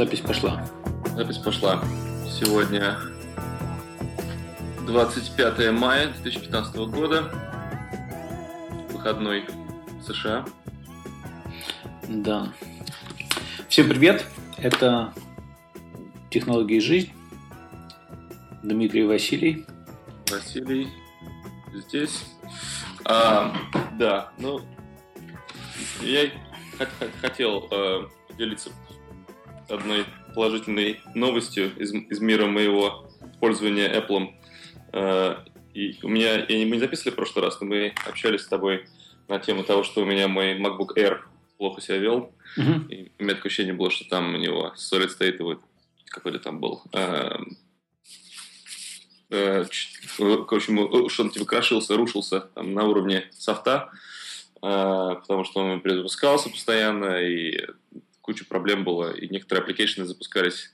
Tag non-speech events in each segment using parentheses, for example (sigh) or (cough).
Запись пошла. Запись пошла. Сегодня 25 мая 2015 года. Выходной США. Да. Всем привет. Это «Технологии и жизнь». Дмитрий Василий. Василий здесь. А, да, ну, я хотел э, поделиться одной положительной новостью из, из мира моего пользования Apple. Э, и у меня, я не, мы не записывали в прошлый раз, но мы общались с тобой на тему того, что у меня мой MacBook Air плохо себя вел. Мгм. И у меня такое ощущение было, что там у него Solid State вот какой-то там был. э, э, ч- в общем, э, что он типа крошился, рушился там, на уровне софта, потому что он перезапускался постоянно, и куча проблем было, и некоторые application ы запускались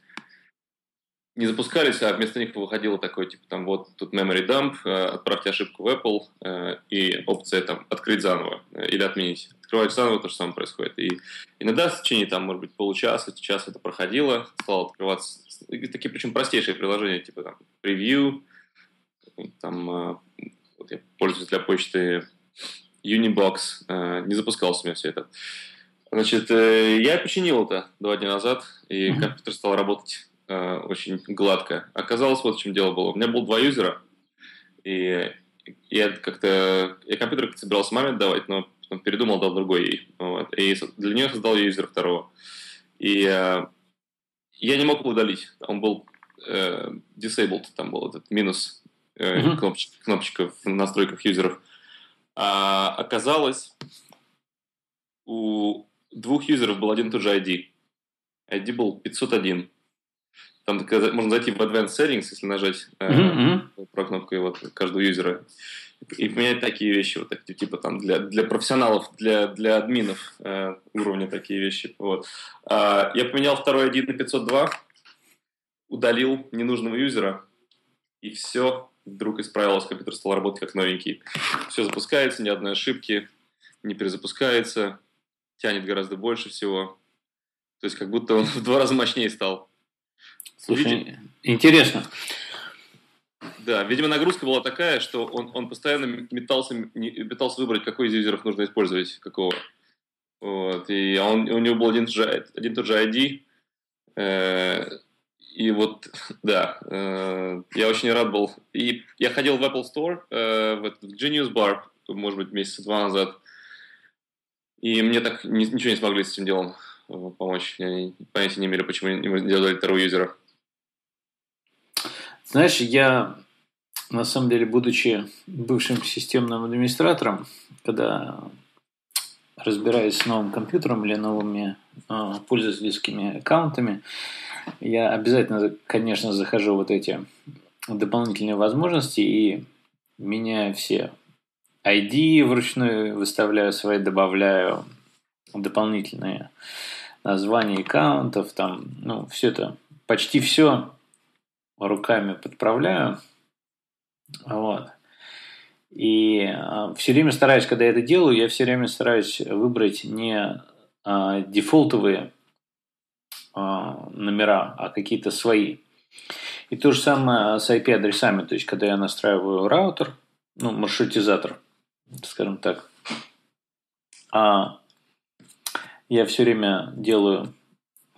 не запускались, а вместо них выходило такое, типа, там, вот, тут memory dump, э, отправьте ошибку в Apple, э, и опция, там, открыть заново э, или отменить. Открывать заново, то же самое происходит. И иногда в течение, там, может быть, получаса, час это проходило, стало открываться, такие, причем, простейшие приложения, типа, там, превью, там, вот я пользуюсь для почты Unibox, не запускался у меня все это. Значит, э, я починил это два дня назад, и Мгм. компьютер стал работать э, очень гладко. Оказалось, вот в чем дело было. У меня было два юзера, и я как-то... Я компьютер собирался маме отдавать, но потом передумал, дал другой ей. Вот. И для нее создал юзера второго. И э, я не мог его удалить. Он был э, disabled, там был этот минус э, Мгм. кнопоч- кнопочка в настройках юзеров. А оказалось, у двух юзеров был один и тот же ID. ID был 501. Там можно зайти в Advanced Settings, если нажать э, мгм. про кнопку и вот каждого юзера и поменять такие вещи, вот такие, типа там для, для профессионалов, для, для админов э, уровня такие вещи. Вот. А, я поменял второй ID на 502, удалил ненужного юзера, и все вдруг исправилось, компьютер стал работать как новенький. Все запускается, ни одной ошибки, не перезапускается, тянет гораздо больше всего. То есть как будто он (laughs) в два раза мощнее стал. Слушай, интересно. Да, видимо, нагрузка была такая, что он, он постоянно метался, пытался выбрать, какой из юзеров нужно использовать, какого. Вот, и он, у него был один, и тот же- один тот же ID. э, и вот, (laughs) да, э, я очень рад был. И я ходил в Apple Store, э, в в Genius Bar, может быть, месяца два назад. И мне так ни- ничего не смогли с этим делом э, помочь. Я понятия не имели, почему не делали второго юзера. Знаешь, я на самом деле, будучи бывшим системным администратором, когда разбираюсь с новым компьютером или новыми э, пользовательскими аккаунтами, я обязательно, конечно, захожу вот эти дополнительные возможности и меняю все ID вручную, выставляю свои, добавляю дополнительные названия аккаунтов, там, ну, все это, почти все руками подправляю. Вот. И все время стараюсь, когда я это делаю, я все время стараюсь выбрать не а, дефолтовые а, номера, а какие-то свои. И то же самое с IP-адресами. То есть, когда я настраиваю раутер, ну, маршрутизатор, скажем так, а я все время делаю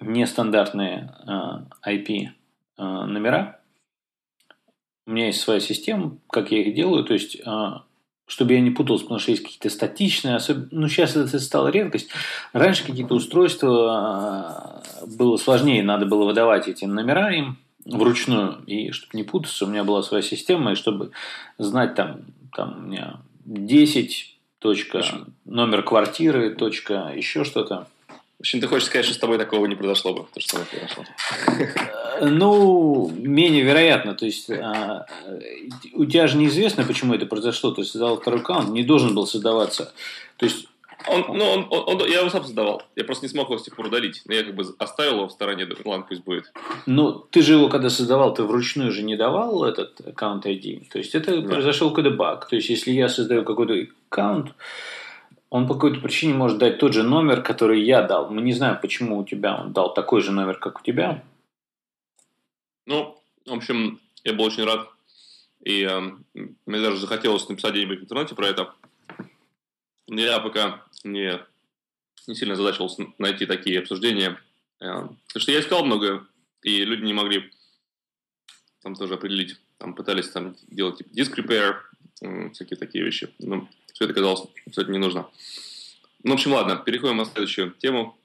нестандартные а, IP а, номера. У меня есть своя система, как я их делаю, то есть, а, чтобы я не путался, потому что есть какие-то статичные, особенно, ну, сейчас это стало редкость. Раньше какие-то устройства а, было сложнее, надо было выдавать эти номера им вручную, и чтобы не путаться, у меня была своя система, и чтобы знать там, там у меня 10 точка, номер квартиры, точка, еще что-то. В общем, ты хочешь сказать, что с тобой такого не произошло бы? То, что произошло. Ну, менее вероятно. То есть, а, у тебя же неизвестно, почему это произошло. То есть, создал второй аккаунт, не должен был создаваться. То есть, Он, ну, он, он, он- я его сам создавал. Я просто не смог его с тех пор удалить. Но я как бы оставил его в стороне, думаю, ладно, пусть будет. ну, ты же его, когда создавал, ты вручную же не давал этот аккаунт ID. То есть, это Да. произошел какой-то баг. То есть, если я создаю какой-то аккаунт, он по какой-то причине может дать тот же номер, который я дал. Мы не знаем, почему у тебя он дал такой же номер, как у тебя. Ну, в общем, я был очень рад. И э, мне даже захотелось написать где-нибудь в интернете про это. Но я пока не, не сильно задачивался найти такие обсуждения. Э, потому что я искал много, и люди не могли там тоже определить. Там пытались там делать типа диск repair, всякие такие вещи. Но все это казалось абсолютно не нужно. Ну, в общем, ладно, переходим на следующую тему.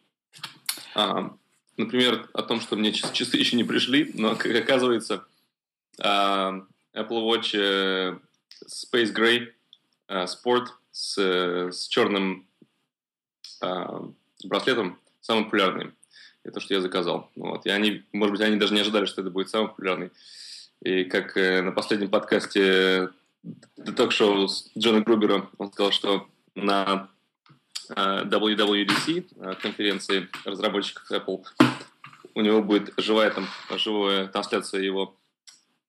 А, например, о том, что мне часы еще не пришли, но, как оказывается, а, Apple Watch э, Space Gray э, Sport с, с черным браслетом самый популярный. Это что я заказал. Вот. И они, может быть, они даже не ожидали, что это будет самый популярный. И как э, на последнем подкасте ток-шоу с Джона Грубера, он сказал, что на э, WWDC, э, конференции разработчиков Apple, у него будет живая там, живая трансляция его,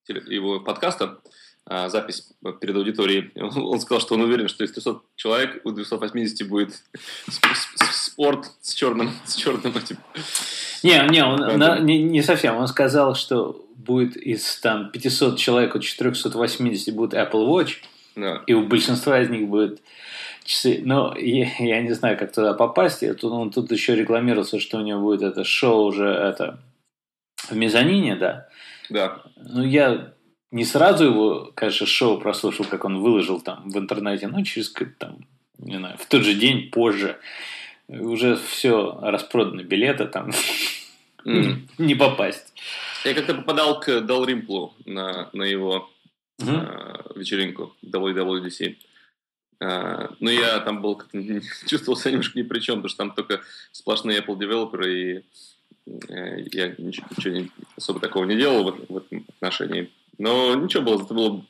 его подкаста, э, запись перед аудиторией. (laughs) Он сказал, что он уверен, что из 300 человек у 280 будет (laughs) спорт с черным, (laughs) с черным этим. Не, не, он на, не, не совсем. Он сказал, что будет из там 500 человек, у 480 будет Apple Watch, да. и у большинства из них будет часы. Но я, я не знаю, как туда попасть. И тут, он тут еще рекламировался, что у него будет это шоу уже это в мезонине, да? Да. Ну, я не сразу его, конечно, шоу прослушал, как он выложил там в интернете, но через там, не знаю, в тот же день позже уже все распроданы билеты там mm. (laughs) не попасть. Я как-то попадал к Дал Римплу на, на его mm-hmm. э, вечеринку WWDC. Э, но я там был, как (laughs) чувствовал себя немножко ни при чем, потому что там только сплошные Apple девелоперы, и э, я ничего, ничего не, особо такого не делал в, в этом отношении. Но ничего было, это было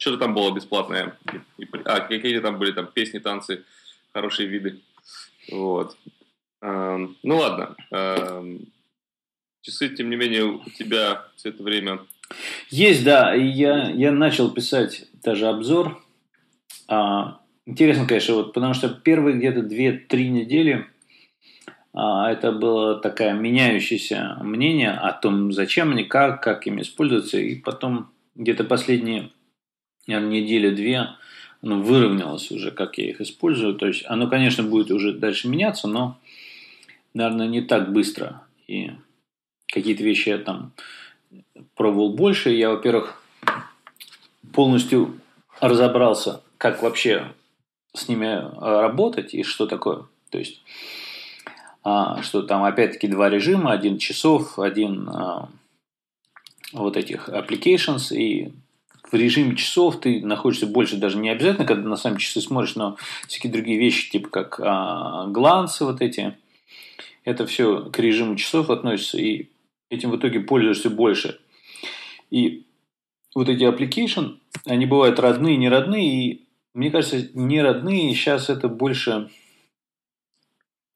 что-то там было бесплатное. И, а, какие-то там были там песни, танцы, хорошие виды. Вот. Эм, ну ладно. Эм, часы, тем не менее, у тебя все это время... Есть, да. Я, я начал писать даже обзор. А, интересно, конечно, вот, потому что первые где-то 2-3 недели это было такое меняющееся мнение о том, зачем они, как, как им использоваться. И потом где-то последние недели-две оно выровнялось уже, как я их использую. То есть оно, конечно, будет уже дальше меняться, но, наверное, не так быстро. И какие-то вещи я там пробовал больше. Я, во-первых, полностью разобрался, как вообще с ними а, работать и что такое. То есть, а, что там опять-таки два режима, один часов, один а, вот этих applications и в режиме часов ты находишься больше, даже не обязательно, когда на сами часы смотришь, но всякие другие вещи, типа как а, глансы вот эти, это все к режиму часов относится, и этим в итоге пользуешься больше. И вот эти application, они бывают родные, не родные, и мне кажется, не родные сейчас это больше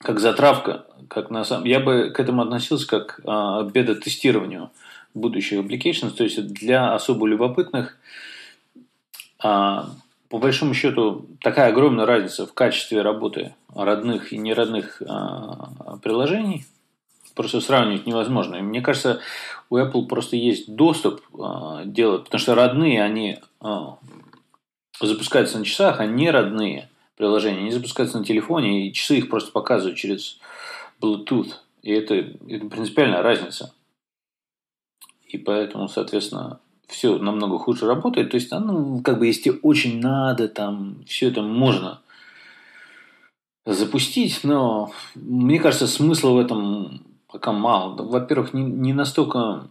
как затравка, как на самом... Я бы к этому относился как а, бета-тестированию будущих applications, то есть для особо любопытных, а, по большому счету, такая огромная разница в качестве работы родных и неродных а, приложений, просто сравнивать невозможно. И мне кажется, у Apple просто есть доступ а, делать, потому что родные, они запускаются на часах, а не родные приложения, они запускаются на телефоне, и часы их просто показывают через Bluetooth. И это, это принципиальная разница и поэтому, соответственно, все намного хуже работает. То есть, ну, как бы, если очень надо, там, все это можно запустить, но мне кажется, смысла в этом пока мало. Во-первых, не, не настолько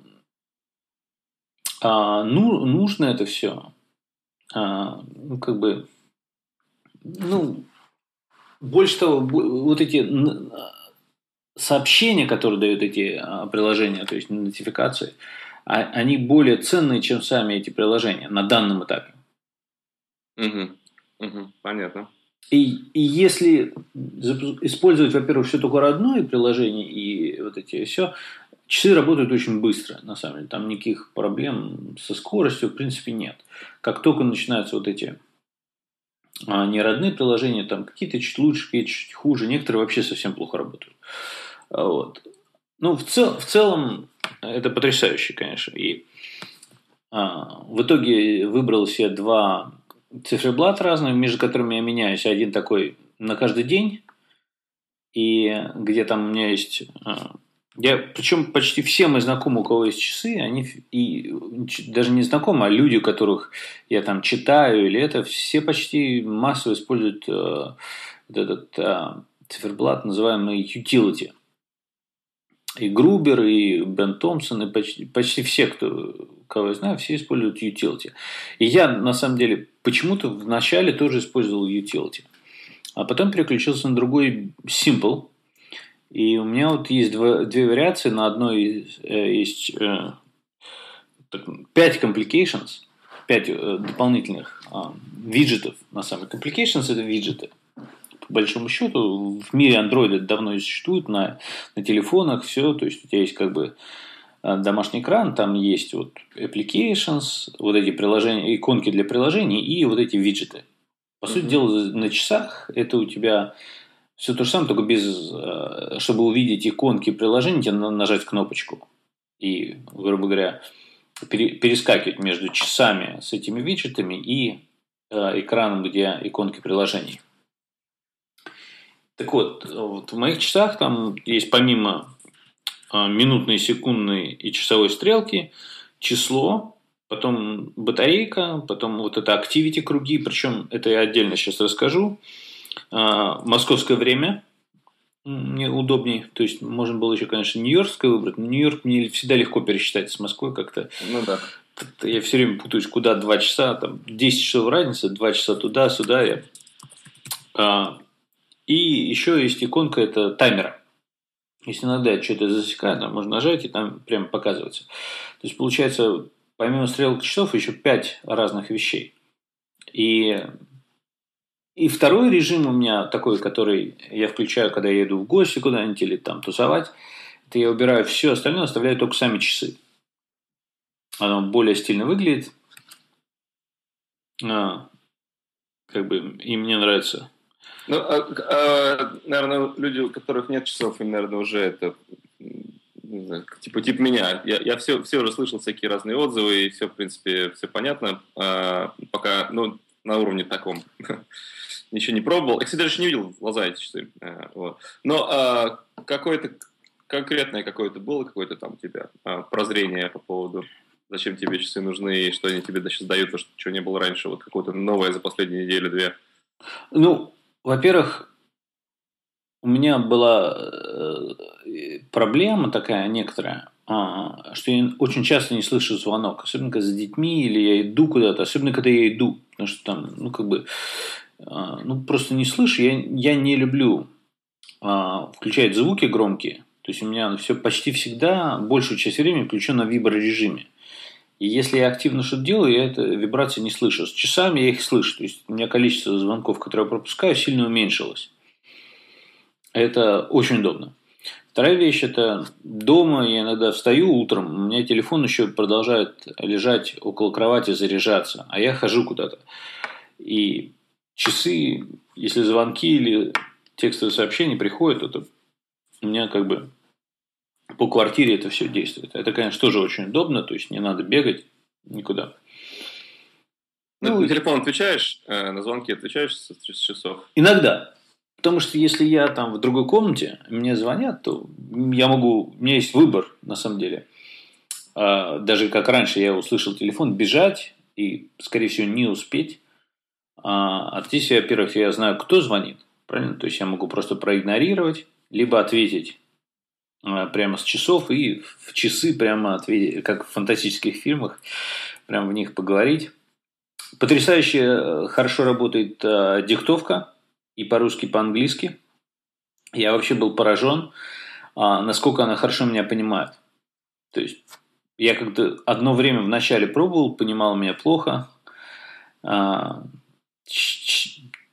а, ну, нужно это все. А, ну, как бы, ну, больше того, вот эти сообщения, которые дают эти а, приложения, то есть нотификации, а, они более ценные, чем сами эти приложения на данном этапе. Угу. Угу. Понятно. И, и если использовать, во-первых, все только родное приложение и вот эти все, часы работают очень быстро, на самом деле. Там никаких проблем со скоростью, в принципе, нет. Как только начинаются вот эти не родные приложения, там какие-то чуть лучше, какие-то чуть хуже, некоторые вообще совсем плохо работают. А вот. Ну, в, цел, в целом, это потрясающе, конечно. И а, в итоге выбрал себе два циферблата разных, между которыми я меняюсь. Один такой на каждый день, и где там у меня есть а, я, причем почти все мои знакомые, у кого есть часы, они и даже не знакомые, а люди, которых я там читаю или это, все почти массово используют э, вот этот э, циферблат, называемый utility. И Грубер, и Бен Томпсон, и почти, почти все, кто, кого я знаю, все используют utility. И я, на самом деле, почему-то вначале тоже использовал utility. А потом переключился на другой Simple, и у меня вот есть два, две вариации. На одной э, есть э, 5 complications, 5 э, дополнительных э, виджетов. На самом деле, complications это виджеты. По большому счету, в мире Android это давно существует, на, на телефонах все. То есть, у тебя есть как бы э, домашний экран, там есть вот applications, вот эти приложения, иконки для приложений и вот эти виджеты. По mm-hmm. сути дела, на часах это у тебя все то же самое, только без, э, чтобы увидеть иконки приложения, тебе надо нажать кнопочку. И, грубо говоря, перескакивать между часами с этими виджетами и э, экраном, где иконки приложений. Так вот, вот, в моих часах там есть помимо э, минутной, секундной и часовой стрелки число, потом батарейка, потом вот это activity круги, причем это я отдельно сейчас расскажу. А, московское время мне удобнее. То есть, можно было еще, конечно, нью-йоркское выбрать, но Нью-Йорк мне всегда легко пересчитать с Москвой как-то. Ну да. Я все время путаюсь, куда 2 часа, там 10 часов разница, 2 часа туда, сюда. Я. А, и еще есть иконка, это таймера. Если иногда я что-то засекаю, там можно нажать, и там прямо показывается. То есть, получается, помимо стрелок часов, еще 5 разных вещей. И и второй режим у меня такой, который я включаю, когда я иду в гости куда-нибудь или там тусовать, это я убираю все остальное, оставляю только сами часы. Оно более стильно выглядит. А, как бы, и мне нравится. Ну, а, а, наверное, люди, у которых нет часов, им, наверное, уже это знаю, типа, типа меня. Я, я все, все уже слышал всякие разные отзывы, и все, в принципе, все понятно. А, пока, ну, на уровне таком. (laughs) Ничего не пробовал. Я, кстати, даже не видел в глаза эти часы. Э, вот. Но а, какое-то конкретное какое-то было какое-то там у тебя а, прозрение по поводу зачем тебе часы нужны и что они тебе сейчас дают, то, что чего не было раньше, вот какое-то новое за последние неделю-две? Ну, во-первых, у меня была э, проблема такая некоторая, а, что я очень часто не слышу звонок, особенно когда с детьми или я иду куда-то, особенно когда я иду, потому что там, ну, как бы, а, ну, просто не слышу, я, я не люблю а, включать звуки громкие, то есть у меня все почти всегда, большую часть времени включено на виброрежиме. И если я активно что-то делаю, я это вибрации не слышу. С часами я их слышу. То есть у меня количество звонков, которые я пропускаю, сильно уменьшилось. Это очень удобно. Вторая вещь – это дома я иногда встаю утром, у меня телефон еще продолжает лежать около кровати, заряжаться, а я хожу куда-то. И часы, если звонки или текстовые сообщения приходят, это у меня как бы по квартире это все действует. Это, конечно, тоже очень удобно, то есть не надо бегать никуда. Ну, на телефон отвечаешь, э, на звонки отвечаешь с часов? Иногда. Потому что если я там в другой комнате, мне звонят, то я могу, у меня есть выбор на самом деле. А, даже как раньше я услышал телефон, бежать и, скорее всего, не успеть. А, а здесь, во-первых, я знаю, кто звонит, правильно? То есть я могу просто проигнорировать, либо ответить а, прямо с часов и в часы прямо ответить, как в фантастических фильмах, прямо в них поговорить. Потрясающе э, хорошо работает э, диктовка и по-русски, по-английски. Я вообще был поражен, а, насколько она хорошо меня понимает. То есть я как-то одно время в начале пробовал, понимал меня плохо, а,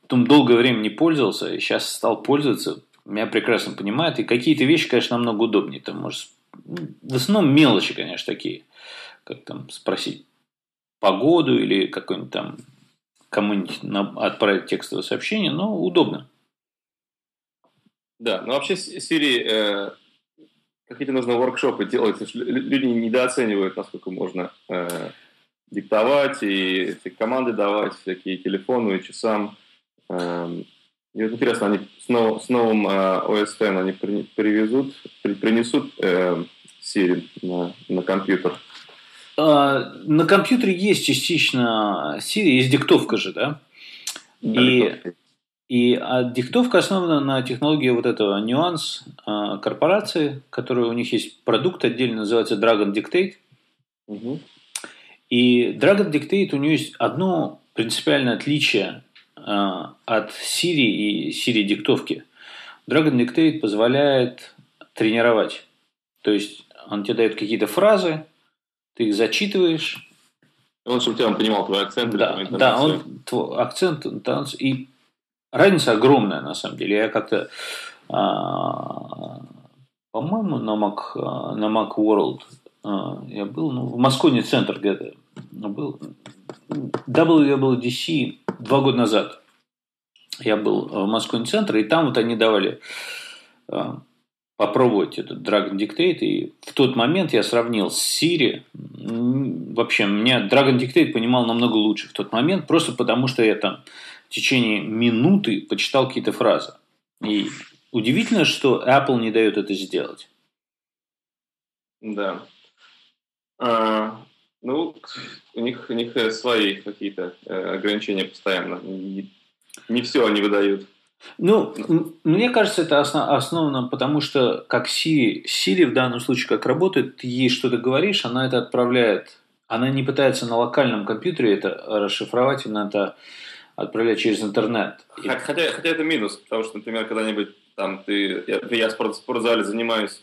там долгое время не пользовался, и сейчас стал пользоваться, меня прекрасно понимает, и какие-то вещи, конечно, намного удобнее. Там можешь, ну, в основном мелочи, конечно, такие, как там спросить погоду или какой-нибудь там кому-нибудь отправить текстовое сообщение, но удобно. Да, ну вообще Siri, э, какие-то нужно воркшопы делать, люди недооценивают, насколько можно э, диктовать и команды давать, всякие телефоны и часам. Э, и вот интересно, они с, нов, с новым э, OS X они при, привезут, при, принесут э, Siri на, на компьютер? А, на компьютере есть частично Siri, есть диктовка же, да? да и, и а диктовка основана на технологии вот этого нюанс корпорации, которая у них есть продукт отдельно, называется Dragon Dictate. Угу. И Dragon Dictate у нее есть одно принципиальное отличие а, от Siri и Siri диктовки. Dragon Dictate позволяет тренировать. То есть он тебе дает какие-то фразы, ты их зачитываешь. Он, чтобы тебя он понимал твой акцент. Да, да он твой акцент, и разница огромная на самом деле. Я как-то, а, по-моему, на Mac, на Mac World а, я был, ну, в Москве центр где-то был. WWDC два года назад я был в Москве центре, и там вот они давали а, попробовать этот Dragon Dictate, и в тот момент я сравнил с Siri. Вообще, меня Dragon Dictate понимал намного лучше в тот момент, просто потому что я там в течение минуты почитал какие-то фразы. И удивительно, что Apple не дает это сделать. Да. А, ну, у них, у них свои какие-то э, ограничения постоянно. Не, не все они выдают. Ну, мне кажется, это основ, основано, потому что как Siri, Siri в данном случае как работает, ты ей что-то говоришь, она это отправляет. Она не пытается на локальном компьютере это расшифровать, она это отправляет через интернет. Хотя, хотя это минус, потому что, например, когда-нибудь там ты, я, я в спортзале занимаюсь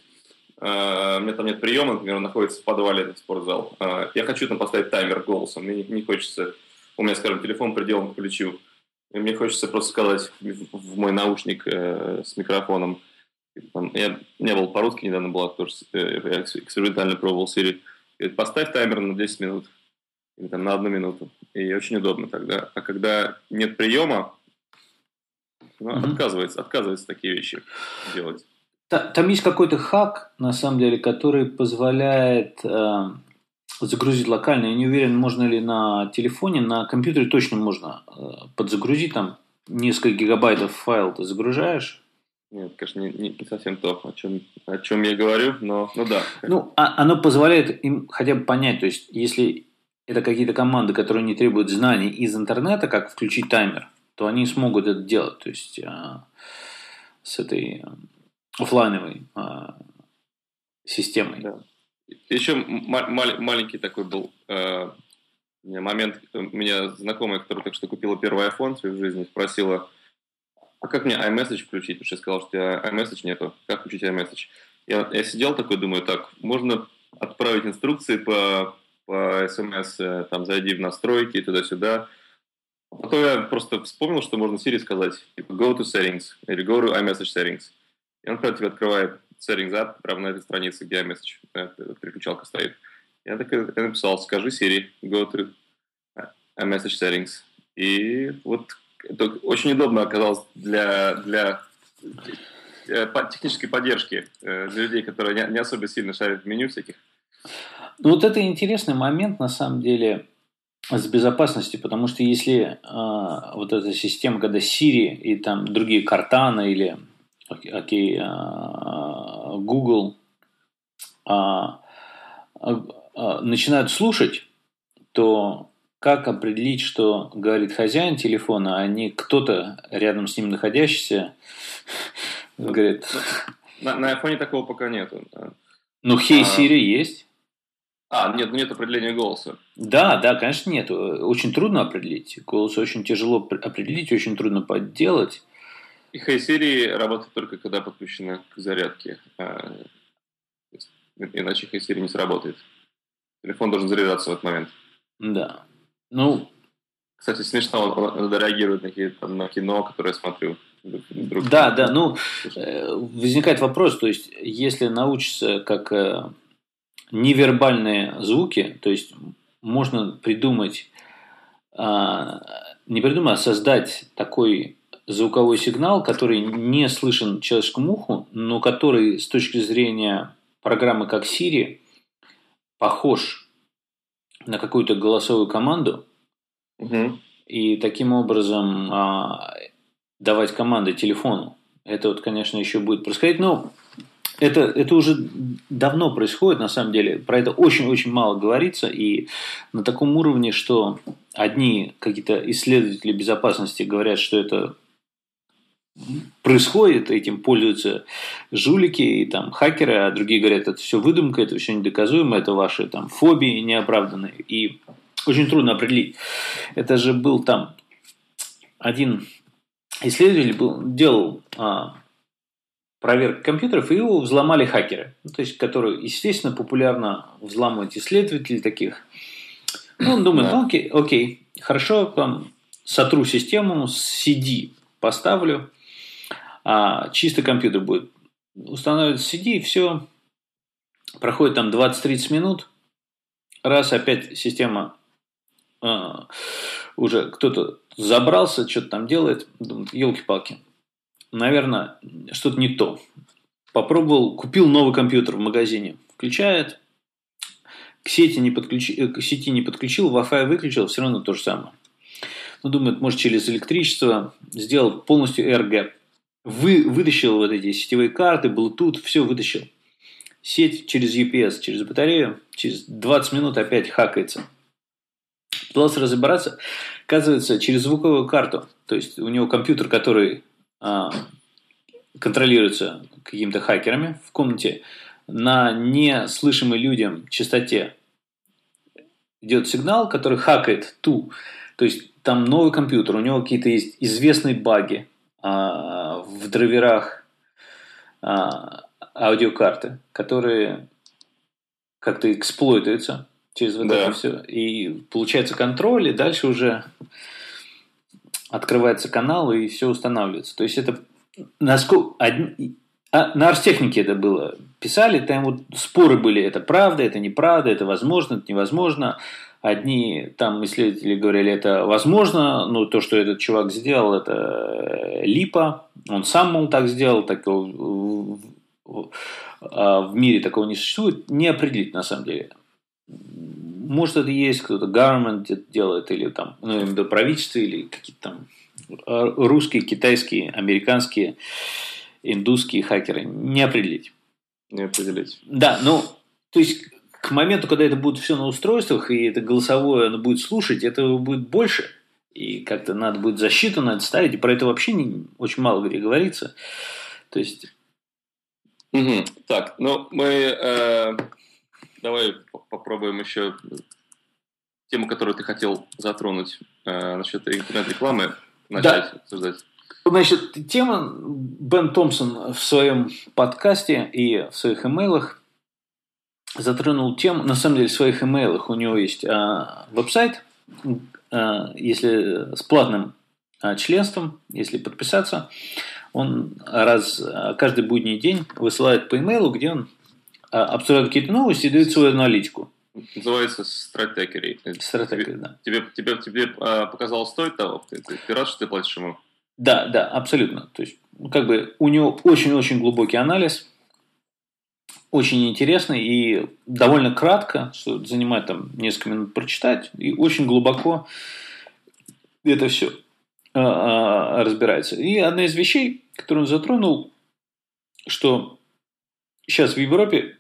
Uh, у меня там нет приема, например, он находится в подвале, этот спортзал. Uh, я хочу там поставить таймер голосом, мне не, не хочется, у меня, скажем, телефон пределом включил. И мне хочется просто сказать в мой наушник э, с микрофоном. Там, я не был по-русски, недавно была тоже, э, я экспериментально пробовал Siri. Говорит, поставь таймер на 10 минут. Или там на одну минуту. И очень удобно тогда. А когда нет приема, ну, mm-hmm. отказывается, отказывается такие вещи делать. Там есть какой-то хак, на самом деле, который позволяет э, загрузить локально. Я не уверен, можно ли на телефоне, на компьютере точно можно э, подзагрузить там несколько гигабайтов файл ты загружаешь. Нет, конечно, не, не совсем то, о чем, о чем я говорю, но ну да. Ну, а, оно позволяет им хотя бы понять, то есть, если это какие-то команды, которые не требуют знаний из интернета, как включить таймер, то они смогут это делать, то есть, а, с этой офлайновой а, системой. Да. Еще маленький такой был э, момент. У меня знакомая, которая так что купила первый iPhone в своей жизни, спросила, а как мне iMessage включить? Потому что я сказал, что iMessage нету. Как включить iMessage? Я, я сидел такой, думаю, так, можно отправить инструкции по, по SMS, э, там, зайди в настройки, туда-сюда. А потом я просто вспомнил, что можно Siri сказать, типа, go to settings, или go to iMessage settings. И он, когда тебе открывает settings app прямо на этой странице, где iMessage, переключалка стоит. Я так и написал, скажи Siri, go to iMessage settings. И вот это очень удобно оказалось для, для э, технической поддержки э, для людей, которые не особо сильно шарят в меню всяких. Ну вот это интересный момент, на самом деле, с безопасностью, потому что если э, вот эта система, когда Siri и там другие Cortana или окей, а, Google а, а, начинают слушать, то как определить, что говорит хозяин телефона, а не кто-то рядом с ним находящийся (laughs) говорит... На, на iPhone такого пока нету. Ну, Hey Siri есть. А, нет, нет определения голоса. Да, да, конечно, нет. Очень трудно определить. Голос очень тяжело определить, очень трудно подделать. И Siri работает только когда подключена к зарядке. А, иначе Siri не сработает. Телефон должен заряжаться в этот момент. Да. Ну, кстати, смешно, он реагирует на, какие-то, на кино, которое я смотрю. Друг да, да, ну, э, возникает вопрос, то есть, если научиться как э, невербальные звуки, то есть, можно придумать э, не придумать, а создать такой звуковой сигнал, который не слышен человеческому уху, но который с точки зрения программы как Siri похож на какую-то голосовую команду, Мгм. и таким образом а, давать команды телефону. Это вот, конечно, еще будет происходить, но это, это уже давно происходит, на самом деле. Про это очень-очень мало говорится, и на таком уровне, что одни какие-то исследователи безопасности говорят, что это происходит, этим пользуются жулики и там хакеры, а другие говорят, это все выдумка, это все недоказуемо, это ваши там фобии неоправданные. И очень трудно определить. Это же был там один исследователь был, делал а, проверку компьютеров, и его взломали хакеры. Ну, то есть, которые, естественно, популярно взламывать исследователей таких. Ну, он думает, Да. ну, окей, окей, хорошо, там, сотру систему, с CD поставлю, а чисто компьютер будет. Устанавливается CD, все. Проходит там 20-30 минут, раз опять система а, уже кто-то забрался, что-то там делает, думает, елки-палки, наверное, что-то не то. Попробовал, купил новый компьютер в магазине, включает, к сети не, подключи, э, к сети не подключил, Wi-Fi выключил, все равно то же самое. Ну, думает, может, через электричество сделал полностью AirGap. Вы, вытащил вот эти сетевые карты, Bluetooth, все вытащил. Сеть через UPS, через батарею, через 20 минут опять хакается. Пытался разобраться, оказывается, через звуковую карту. То есть у него компьютер, который а, контролируется какими-то хакерами в комнате, на неслышимой людям частоте идет сигнал, который хакает ту. То есть там новый компьютер, у него какие-то есть известные баги а, в драйверах а, аудиокарты, которые как-то эксплуатируются через вот Да. это все. И получается контроль, и дальше уже открывается канал, и все устанавливается. То есть это насколько... а, на Арстехнике это было. Писали, там вот споры были, это правда, это неправда, это возможно, это невозможно. Одни там исследователи говорили, это возможно, но то, что этот чувак сделал, это э, липа. Он сам, мол, так сделал, такого в, в- а в мире такого не существует. Не определить, на самом деле. Может, это есть кто-то, government это делает, или там, ну, виду правительство, или какие-то там э, русские, китайские, американские, индусские хакеры. Не определить. Не определить. Да, ну, то есть к моменту, когда это будет все на устройствах, и это голосовое оно будет слушать, этого будет больше. И как-то надо будет защиту надо ставить, и про это вообще не, очень мало где говорится. То есть, Мгм. Так, ну мы э, давай по- попробуем еще тему, которую ты хотел затронуть э, насчет интернет-рекламы начать обсуждать. значит, тема Бен Томпсон в своем подкасте и в своих имейлах затронул тему, на самом деле в своих имейлах у него есть а, веб-сайт, а, если с платным а, членством, если подписаться, он раз а, каждый будний день высылает по имейлу, где он а, обсуждает какие-то новости и дает свою аналитику. Называется стратегией. Стратегию, да. Тебе, тебе, тебе э, показалось стоит того? Ты, ты, ты рад, что ты платишь ему? Да, да, абсолютно. То есть, ну, как бы у него очень-очень глубокий анализ, очень интересный и довольно кратко, что занимает там несколько минут прочитать, и очень глубоко это все разбирается. И одна из вещей, которую он затронул, что сейчас в Европе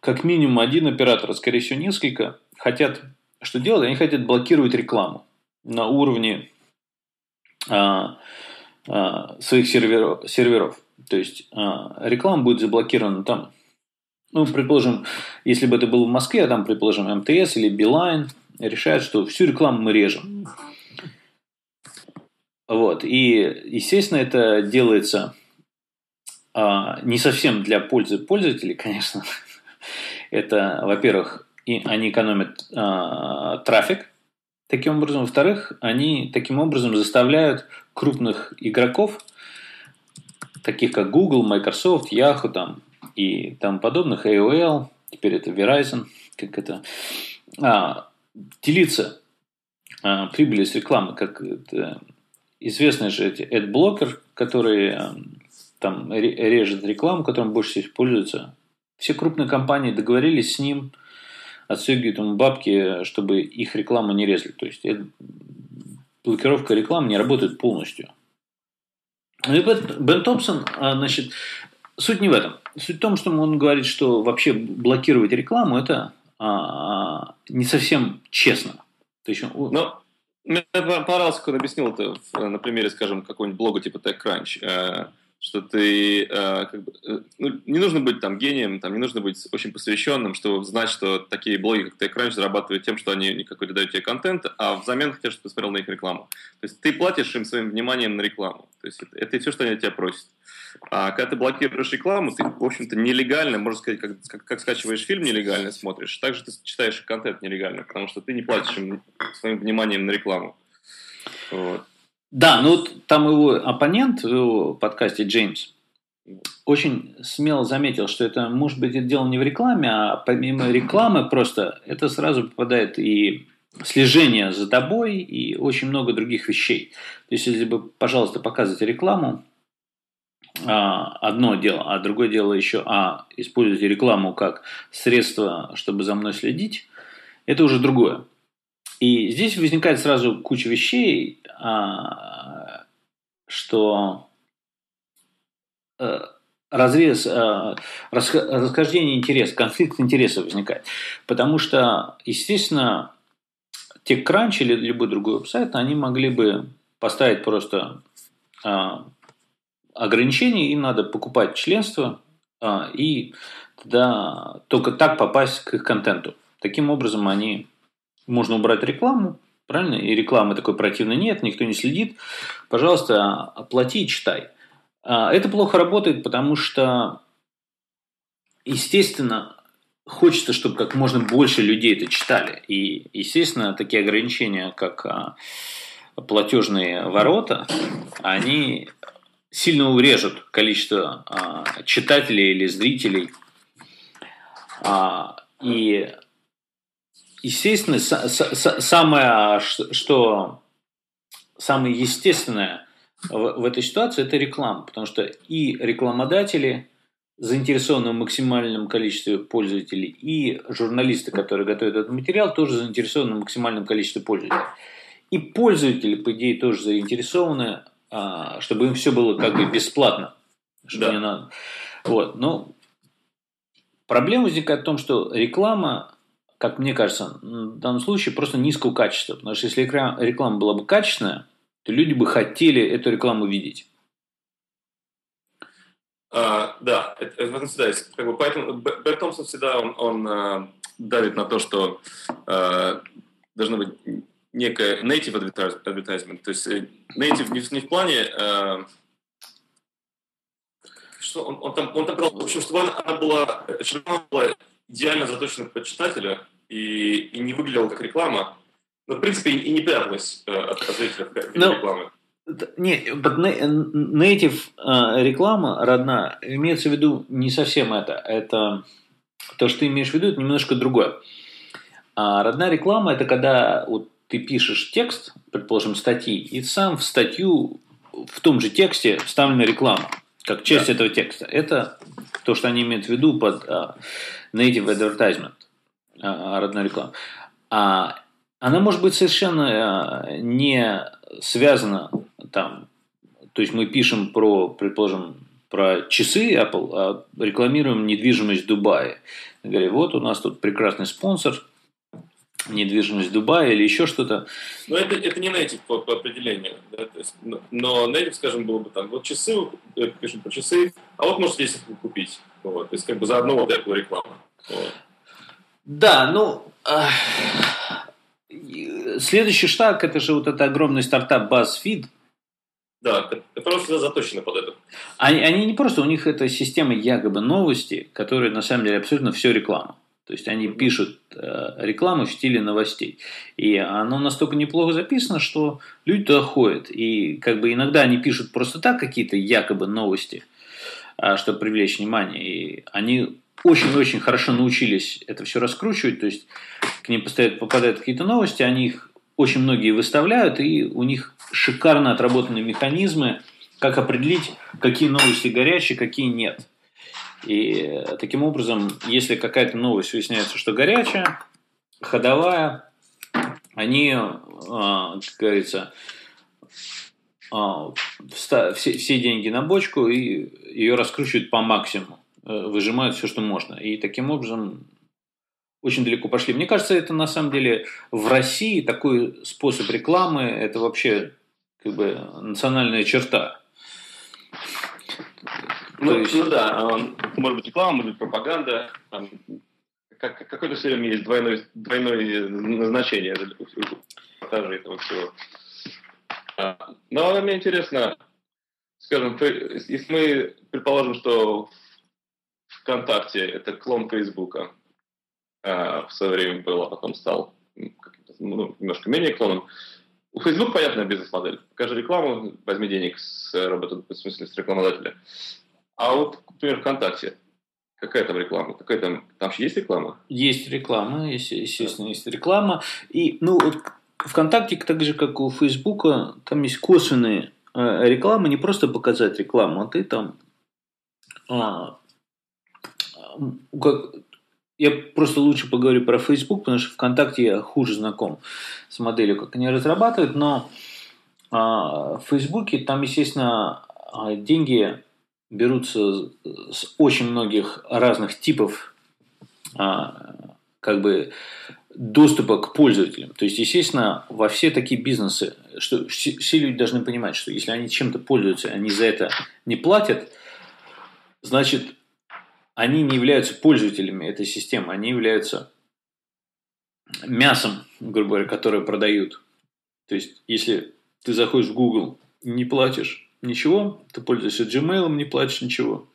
как минимум один оператор, а скорее всего несколько, хотят что делать? Они хотят блокировать рекламу на уровне а, а, своих серверов, серверов. То есть а, реклама будет заблокирована там. Ну, предположим, если бы это было в Москве, а там, предположим, МТС или Билайн решают, что всю рекламу мы режем. Вот. И, естественно, это делается а, не совсем для пользы пользователей, конечно. это, во-первых, и они экономят а, трафик таким образом. Во-вторых, они таким образом заставляют крупных игроков, таких как Google, Microsoft, Yahoo там, и тому подобных, AOL, теперь это Verizon, как это, а, делиться а, прибыли с рекламы, как это, известный же эти AdBlocker, который а, там режет рекламу, которым больше всего пользуются. Все крупные компании договорились с ним, отстегивают ему бабки, чтобы их рекламу не резали. То есть блокировка рекламы не работает полностью. Ну и Бен Томпсон, значит, суть не в этом. Суть в том, что он говорит, что вообще блокировать рекламу это а, не совсем честно. То есть, Но мне понравилось, как он объяснил это на примере, скажем, какого-нибудь блога типа TechCrunch, что ты э, как бы, э, ну, не нужно быть там гением, там не нужно быть очень посвященным, чтобы знать, что такие блоги, как TechCrunch, зарабатывают тем, что они какой-то дают тебе контент, а взамен хотят, чтобы ты смотрел на их рекламу. То есть ты платишь им своим вниманием на рекламу. То есть это, это все, что они от тебя просят. А когда ты блокируешь рекламу, ты, в общем-то, нелегально, можно сказать, как, как, как скачиваешь фильм нелегально смотришь, также ты читаешь контент нелегально, потому что ты не платишь им своим вниманием на рекламу. Вот. Да, ну там его оппонент в подкасте Джеймс очень смело заметил, что это может быть дело не в рекламе, а помимо рекламы просто это сразу попадает и слежение за тобой и очень много других вещей. То есть, если бы, пожалуйста, показывать рекламу, а, одно дело, а другое дело еще, а используете рекламу как средство, чтобы за мной следить, это уже другое. И здесь возникает сразу куча вещей, а, что э, разрез, э, расхождение интересов, конфликт интересов возникает. Потому что, естественно, TechCrunch или любой другой веб-сайт, они могли бы поставить просто а, ограничения, им надо покупать членство, а, и тогда только так попасть к их контенту. Таким образом, они можно убрать рекламу, правильно? И рекламы такой противной нет, никто не следит. Пожалуйста, оплати и читай. А, это плохо работает, потому что, естественно, хочется, чтобы как можно больше людей это читали. И, естественно, такие ограничения, как а, платежные ворота, они сильно урежут количество а, читателей или зрителей. И, естественно, самое, что самое естественное в, в этой ситуации это реклама, потому что и рекламодатели заинтересованы в максимальном количестве пользователей, и журналисты, которые готовят этот материал, тоже заинтересованы в максимальном количестве пользователей. И пользователи, по идее, тоже заинтересованы а, чтобы им все было как бы бесплатно. Что да. не надо. Вот. Но проблема возникает в том, что реклама, как мне кажется, в данном случае просто низкого качества. Потому что если реклама была бы качественная, то люди бы хотели эту рекламу видеть. А, да, это, это всегда есть. Как бы, поэтому Бэр Томпсон всегда он, он а, давит на то, что а, должно быть некое native advertisement. То есть э, native не, не в плане... Э, что он, он, там, он там, в общем, чтобы она была, чтобы она была идеально заточена под читателя и, и не выглядела как реклама, но, в принципе, и, не пряталась э, от, от зрителя в no. рекламы. Не, native э, реклама родная имеется в виду не совсем это. Это то, что ты имеешь в виду, это немножко другое. А родная реклама это когда вот ты пишешь текст, предположим, статьи, и сам в статью в том же тексте вставлена реклама, как часть да. этого текста. Это то, что они имеют в виду под uh, native advertisement, родной реклама. А она может быть совершенно uh, не связана там, то есть мы пишем про, предположим, про часы Apple, а рекламируем недвижимость в Дубае. Говорим, вот у нас тут прекрасный спонсор, недвижимость Дубая или еще что-то. Но это, это не native по, по определению. Да? То есть, но native, скажем, было бы там, вот часы, пишем про часы, а вот можете здесь их купить. Вот. То есть как бы заодно вот эту рекламу. Вот. Да, ну... Э, следующий шаг, это же вот это огромный стартап BuzzFeed. Да, который всегда заточены под это. Они, они не просто, у них это система якобы новости, которая на самом деле абсолютно все реклама. То есть они пишут э, рекламу в стиле новостей. И оно настолько неплохо записано, что люди туда ходят. И как бы иногда они пишут просто так какие-то якобы новости, э, чтобы привлечь внимание. И они очень-очень хорошо научились это все раскручивать. То есть к ним постоянно попадают какие-то новости, они их очень многие выставляют, и у них шикарно отработаны механизмы, как определить, какие новости горячие, какие нет. И таким образом, если какая-то новость выясняется, что горячая, ходовая, они, а, как говорится, а, все, деньги на бочку и ее раскручивают по максимуму, э, выжимают все, что можно. И таким образом очень далеко пошли. Мне кажется, это на самом деле в России такой способ рекламы, это вообще как бы национальная черта. Ну, есть... ну да, может быть реклама, может быть пропаганда, как, какое-то все время есть двойное, двойное назначение продажи этого всего. А, но мне интересно, скажем, если мы предположим, что ВКонтакте это клон Фейсбука, а, в свое время был, а потом стал ну, немножко менее клоном. У Facebook понятная бизнес-модель. Покажи рекламу, возьми денег с работы, в смысле, с рекламодателя. А вот, например, ВКонтакте. Какая там реклама? Какая там, там же есть реклама? Есть реклама, естественно, есть реклама. И, ну, вот ВКонтакте, так же, как у Фейсбука, там есть косвенные э, рекламы, не просто показать рекламу, а ты там а, как, я просто лучше поговорю про Facebook, потому что ВКонтакте я хуже знаком с моделью, как они разрабатывают, но а, в Фейсбуке там, естественно, а, деньги берутся с очень многих разных типов а, как бы доступа к пользователям. То есть, естественно, во все такие бизнесы, что все, все люди должны понимать, что если они чем-то пользуются, они за это не платят, значит, они не являются пользователями этой системы, они являются мясом, грубо говоря, которое продают. То есть, если ты заходишь в Google, не платишь ничего, ты пользуешься Gmail, не платишь ничего,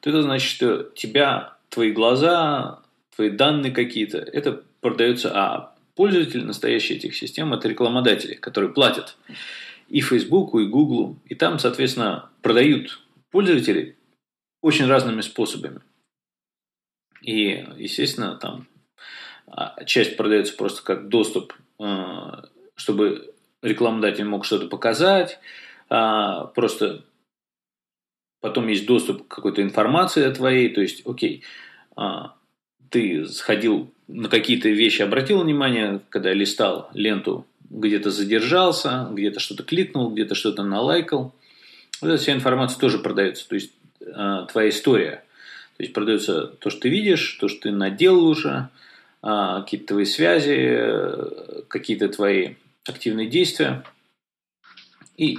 то это значит, что тебя, твои глаза, твои данные какие-то, это продается, а пользователь настоящий этих систем – это рекламодатели, которые платят и Фейсбуку, и Гуглу, и там, соответственно, продают пользователей очень разными способами. И, естественно, там а, часть продается просто как доступ, а, чтобы рекламодатель мог что-то показать, а, просто потом есть доступ к какой-то информации о твоей, то есть, окей, ты сходил на какие-то вещи, обратил внимание, когда листал ленту, где-то задержался, где-то что-то кликнул, где-то что-то налайкал. Вот эта вся информация тоже продается. То есть э, твоя история. То есть продается то, что ты видишь, то, что ты наделал уже, э, какие-то твои связи, э, какие-то твои активные действия. И,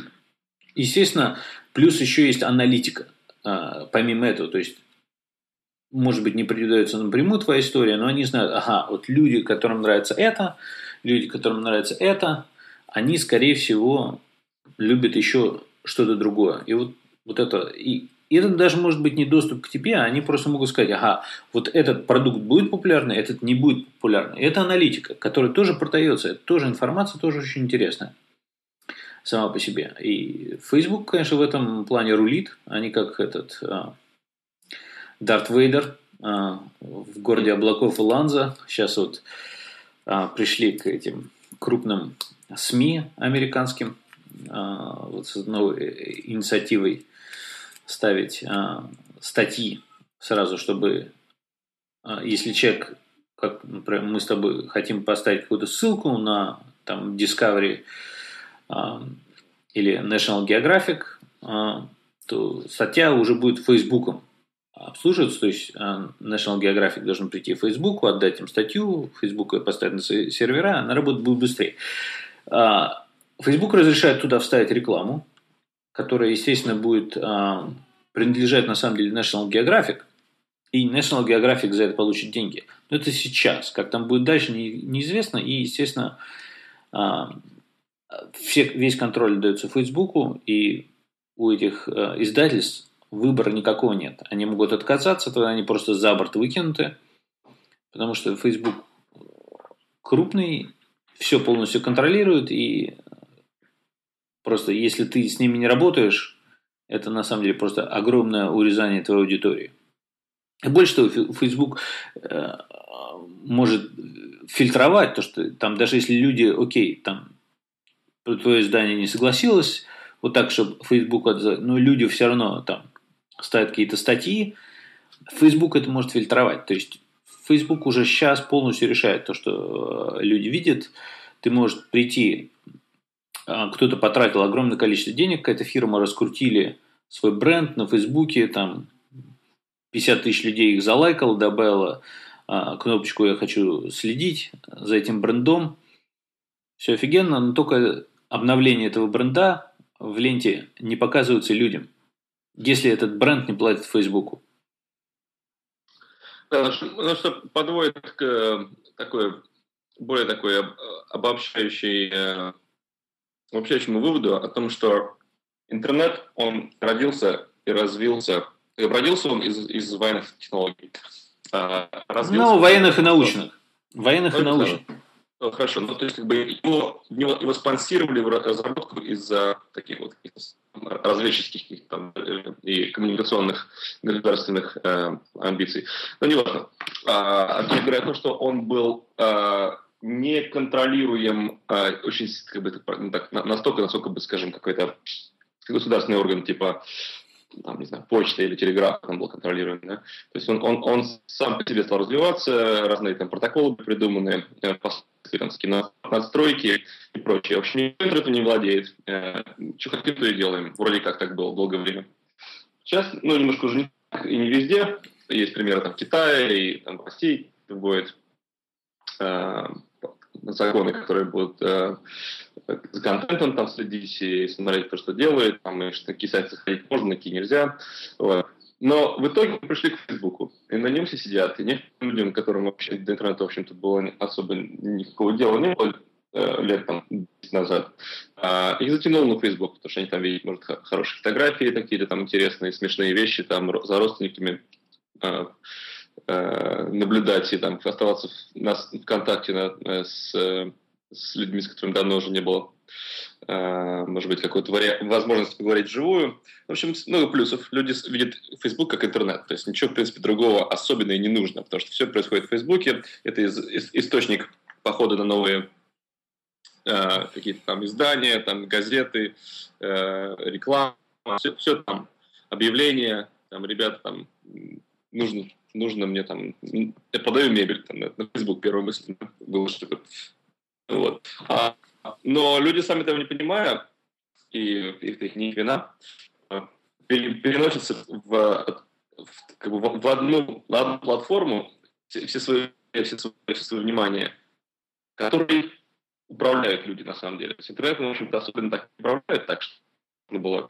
естественно, плюс еще есть аналитика. Э, помимо этого, то есть может быть, не передается напрямую твоя история, но они знают, ага, вот люди, которым нравится это, люди, которым нравится это, они, скорее всего, любят еще что-то другое. И вот, вот это, и, и это даже может быть не доступ к тебе, а они просто могут сказать, ага, вот этот продукт будет популярный, этот не будет популярный. И это аналитика, которая тоже продается, это тоже информация, тоже очень интересная сама по себе. И Facebook, конечно, в этом плане рулит, они как этот а, Дарт Вейдер а, в городе облаков Ланза. Сейчас вот а, пришли к этим крупным СМИ американским вот с новой инициативой ставить а, статьи сразу, чтобы а, если человек, как например, мы с тобой хотим поставить какую-то ссылку на там Discovery а, или National Geographic, то статья уже будет Фейсбуком обслуживаться, то есть National Geographic должен прийти в Facebook, отдать им статью, Facebook ее поставить на сервера, она работает будет быстрее. Facebook разрешает туда вставить рекламу, которая, естественно, будет принадлежать на самом деле National Geographic, и National Geographic за это получит деньги. Но это сейчас. Как там будет дальше, не, неизвестно. И, естественно, а, все, весь контроль дается Фейсбуку, и у этих а, издательств выбора никакого нет. Они могут отказаться, тогда они просто за борт выкинуты, потому что Facebook крупный, все полностью контролирует, и Просто если ты с ними не работаешь, это на самом деле просто огромное урезание твоей аудитории. И больше того, Facebook э, может фильтровать то, что там даже если люди, окей, там твое издание не согласилось, вот так, чтобы Facebook, ну, люди все равно там ставят какие-то статьи, Facebook это может фильтровать. То есть Facebook уже сейчас полностью решает то, что э, люди видят. Ты можешь прийти, кто-то потратил огромное количество денег, какая-то фирма раскрутили свой бренд на Фейсбуке, там 50 тысяч людей их залайкало, добавило а, кнопочку «Я хочу следить за этим брендом». Все офигенно, но только обновление этого бренда в ленте не показывается людям, если этот бренд не платит Фейсбуку. Да, ну, что, ну, подводит к э, такой, более такой обобщающей, э, обобщающему выводу о том, что интернет, он родился и развился, и родился он из, из военных технологий. А, развился, ну, военных и научных. Военных и научных. Ну, хорошо, ну то есть как бы его, его, его спонсировали в разработку из-за таких вот разведческих там, и коммуникационных государственных э, амбиций. Но не важно. А, а говоря о том, что он был а, неконтролируем а, очень как бы, ну, так, настолько, насколько бы, скажем, какой-то государственный орган типа там, не знаю, почта или телеграф он был контролируем, да? То есть он, он, он сам по себе стал развиваться, разные там протоколы придуманы, э, там, настройки и прочее. В общем, никто интернетом не владеет. Э, что хотим, то и делаем. Вроде как так было долгое время. Сейчас, ну, немножко уже не так и не везде. Есть примеры там в Китае и там России будет э, законы, которые будут э, за контентом там следить и смотреть то, что делает, там и что такие сайты заходить можно, какие нельзя. Вот. Но в итоге мы пришли к Фейсбуку, и на нем все сидят. И некоторым людям, которым вообще до интернета, в общем-то, было особо никакого дела не было э, лет там 10 назад, э, их затянул на Фейсбук, потому что они там видят, может, хорошие фотографии, какие-то там интересные, смешные вещи, там за родственниками э, наблюдать и там оставаться в, на, в контакте на, э, с, с людьми, с которыми давно уже не было Э, может быть, какую-то вари... возможность поговорить вживую. В общем, много плюсов. Люди видят Facebook как интернет. То есть ничего, в принципе, другого особенно и не нужно, потому что все происходит в Facebook. Это из... Из... источник похода на новые э, какие-то там издания, там газеты, э, реклама, все, все там, объявления, там, ребята, там, нужно, нужно мне там, я продаю мебель, там, на, Facebook первая мысль была, что вот. А но люди сами этого не понимая, и это их не вина, переносятся в, в, как бы в, одну, в одну платформу все, свои, все, свое, все свое внимание, которой управляют люди на самом деле. С интернетом, в общем-то, особенно так управляют, так что было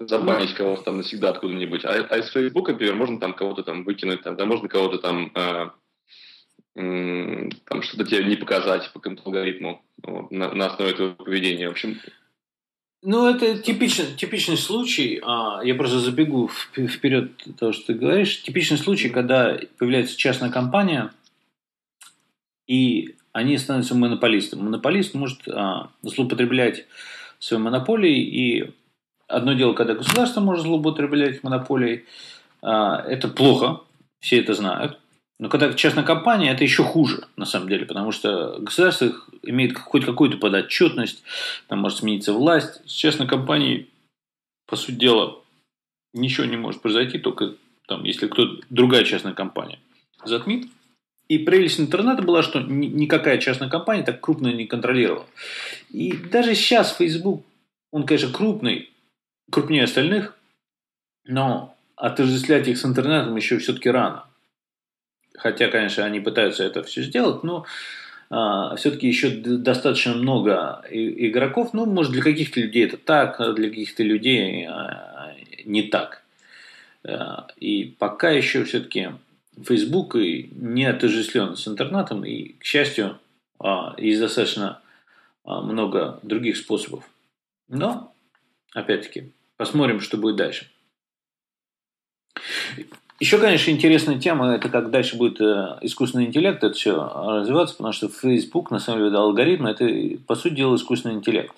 забанить кого-то там навсегда откуда-нибудь. А, а из Facebook, например, можно там кого-то там выкинуть, там, да, можно кого-то там э, там что-то тебе не показать по какому-то алгоритму вот, на, на основе этого поведения. В общем, ну, это типичный, типичный случай, а, я просто забегу вперед того, что ты говоришь, типичный случай, когда появляется частная компания, и они становятся монополистом. Монополист может а, злоупотреблять своей монополией, и одно дело, когда государство может злоупотреблять монополией, а, это плохо, все это знают, но когда частная компания, это еще хуже, на самом деле, потому что государство имеет хоть какую-то подотчетность, там может смениться власть. С частной компанией, по сути дела, ничего не может произойти, только там, если кто-то, другая частная компания затмит. И прелесть интернета была, что никакая частная компания так крупно не контролировала. И даже сейчас Facebook, он, конечно, крупный, крупнее остальных, но отождествлять их с интернетом еще все-таки рано. Хотя, конечно, они пытаются это все сделать, но а, все-таки еще достаточно много игроков. Ну, может, для каких-то людей это так, а для каких-то людей а, не так. А, и пока еще все-таки Facebook не отождествлен с интернетом, и, к счастью, а, есть достаточно а, много других способов. Но, опять-таки, посмотрим, что будет дальше. Еще, конечно, интересная тема, это как дальше будет э, искусственный интеллект, это все развиваться, потому что Facebook, на самом деле, алгоритм, это, по сути дела, искусственный интеллект.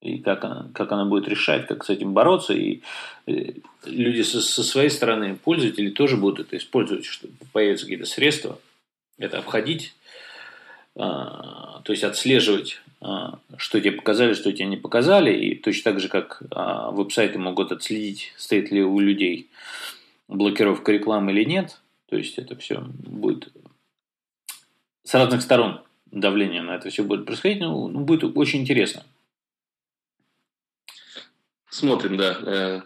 И как она, как она будет решать, как с этим бороться. И э, люди со, со своей стороны, пользователи, тоже будут это использовать, чтобы появятся какие-то средства это обходить, а, то есть отслеживать, что тебе показали, что тебе не показали, и точно так же, как а, веб-сайты могут отследить, стоит ли у людей блокировка рекламы или нет, то есть это все будет с разных сторон давление на это все будет происходить, ну, ну будет очень интересно. Смотрим, да, э,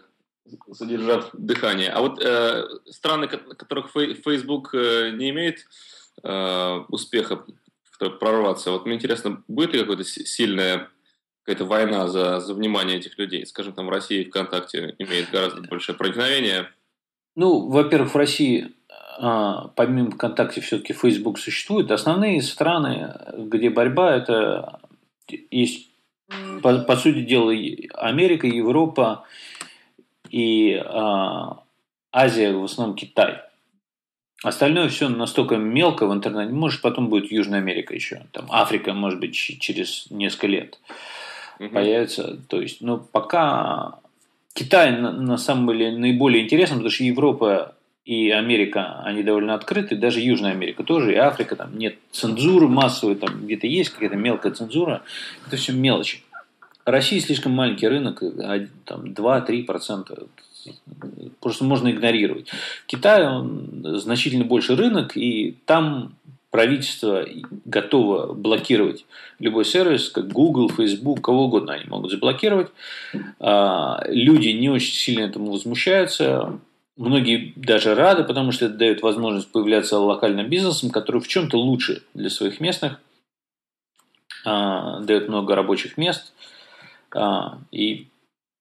задержав дыхание. А вот э, страны, которых Facebook э, не имеет э, успеха прорваться, вот мне интересно, будет ли какая-то сильная какая-то война за, за внимание этих людей? Скажем, там в России ВКонтакте имеет гораздо большее проникновение. Ну, во-первых, в России а, помимо ВКонтакте все-таки Facebook существует. Основные страны, где борьба, это есть по, по сути дела, Америка, Европа и а, Азия, в основном Китай. Остальное все настолько мелко в интернете. Может, потом будет Южная Америка еще. Там Африка, может быть, через несколько лет угу. появится. То есть, ну, пока Китай на, на самом деле наиболее интересен, потому что Европа и Америка, они довольно открыты, даже Южная Америка тоже, и Африка, там нет цензуры массовой, там где-то есть какая-то мелкая цензура, это все мелочи. Россия слишком маленький рынок, там 2-3%, просто можно игнорировать. Китай он значительно больше рынок, и там правительство готово блокировать любой сервис, как Google, Facebook, кого угодно они могут заблокировать. А, люди не очень сильно этому возмущаются. Многие даже рады, потому что это дает возможность появляться локальным бизнесом, который в чем-то лучше для своих местных, а, дает много рабочих мест, а, и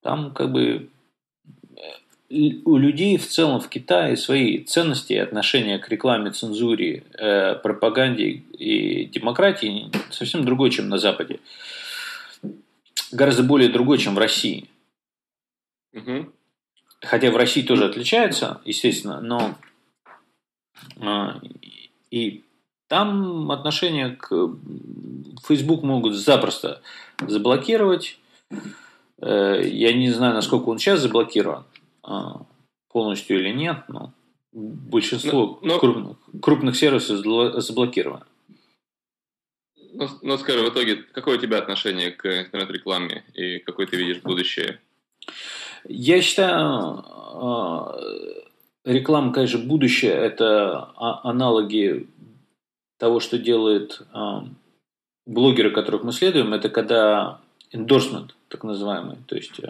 там как бы у людей в целом в Китае свои ценности и отношения к рекламе, цензуре, э, пропаганде и демократии совсем другой, чем на Западе. Гораздо более другой, чем в России. Угу. Хотя в России тоже отличается, естественно, но а, и там отношения к Facebook могут запросто заблокировать. Э, я не знаю, насколько он сейчас заблокирован полностью или нет, но большинство но, но... Крупных, крупных сервисов заблокировано. Ну, ну, скажи, в итоге, какое у тебя отношение к интернет-рекламе и какое ты видишь будущее? Я считаю, а, реклама, конечно, будущее – это а, аналоги того, что делают а, блогеры, которых мы следуем, это когда endorsement, так называемый, то есть